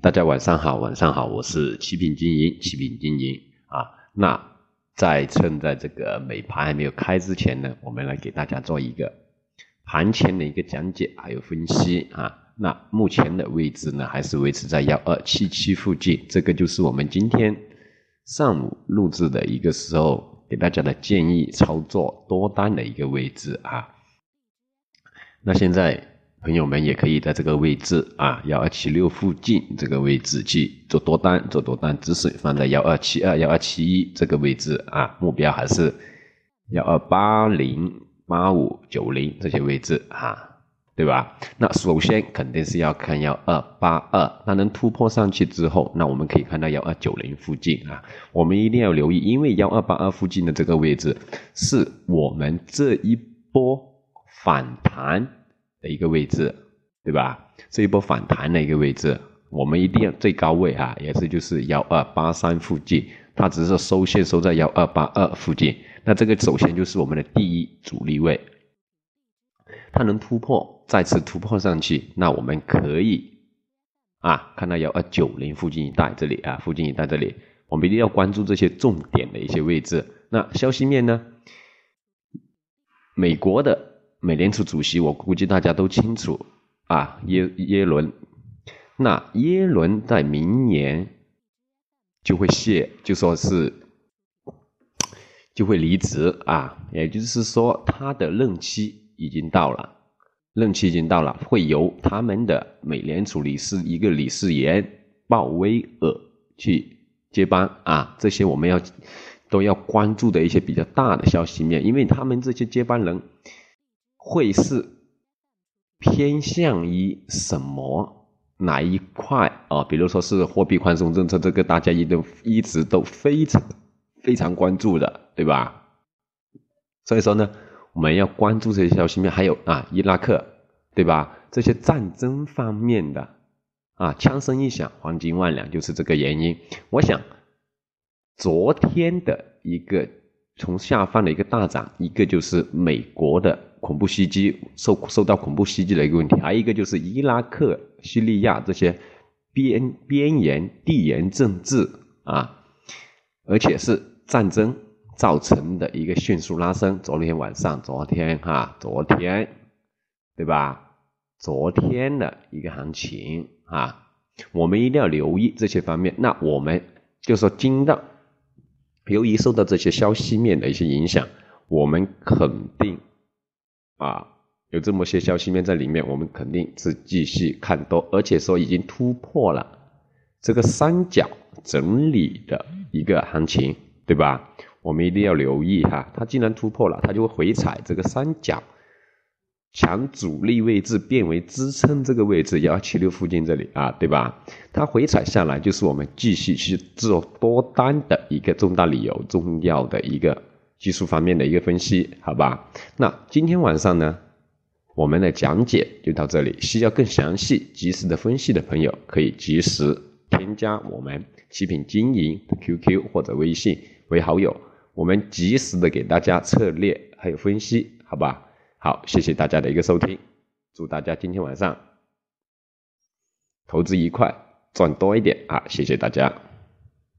大家晚上好，晚上好，我是七品经营，七品经营啊。那在趁在这个美盘还没有开之前呢，我们来给大家做一个盘前的一个讲解还有分析啊。那目前的位置呢，还是维持在幺二七七附近，这个就是我们今天上午录制的一个时候给大家的建议操作多单的一个位置啊。那现在。朋友们也可以在这个位置啊，幺二七六附近这个位置去做多单，做多单止损放在幺二七二、幺二七一这个位置啊，目标还是幺二八零、八五、九零这些位置啊，对吧？那首先肯定是要看幺二八二，它能突破上去之后，那我们可以看到幺二九零附近啊，我们一定要留意，因为幺二八二附近的这个位置是我们这一波反弹。的一个位置，对吧？这一波反弹的一个位置，我们一定要最高位啊，也是就是幺二八三附近，它只是收线收在幺二八二附近，那这个首先就是我们的第一阻力位，它能突破，再次突破上去，那我们可以啊，看到幺二九零附近一带这里啊，附近一带这里，我们一定要关注这些重点的一些位置。那消息面呢？美国的。美联储主席，我估计大家都清楚啊，耶耶伦。那耶伦在明年就会卸，就说是就会离职啊，也就是说他的任期已经到了，任期已经到了，会由他们的美联储理事一个理事员鲍威尔去接班啊。这些我们要都要关注的一些比较大的消息面，因为他们这些接班人。会是偏向于什么哪一块啊？比如说是货币宽松政策，这个大家一都一直都非常非常关注的，对吧？所以说呢，我们要关注这些消息面，还有啊，伊拉克，对吧？这些战争方面的啊，枪声一响，黄金万两，就是这个原因。我想昨天的一个从下方的一个大涨，一个就是美国的。恐怖袭击受受到恐怖袭击的一个问题，还有一个就是伊拉克、叙利亚这些边边沿地缘政治啊，而且是战争造成的一个迅速拉升。昨天晚上，昨天哈，昨天对吧？昨天的一个行情啊，我们一定要留意这些方面。那我们就说，今的由于受到这些消息面的一些影响，我们肯定。啊，有这么些消息面在里面，我们肯定是继续看多，而且说已经突破了这个三角整理的一个行情，对吧？我们一定要留意哈，它既然突破了，它就会回踩这个三角强阻力位置变为支撑这个位置幺七六附近这里啊，对吧？它回踩下来就是我们继续去做多单的一个重大理由，重要的一个。技术方面的一个分析，好吧？那今天晚上呢，我们的讲解就到这里。需要更详细、及时的分析的朋友，可以及时添加我们七品经营 QQ 或者微信为好友，我们及时的给大家策略还有分析，好吧？好，谢谢大家的一个收听，祝大家今天晚上投资愉快，赚多一点啊！谢谢大家。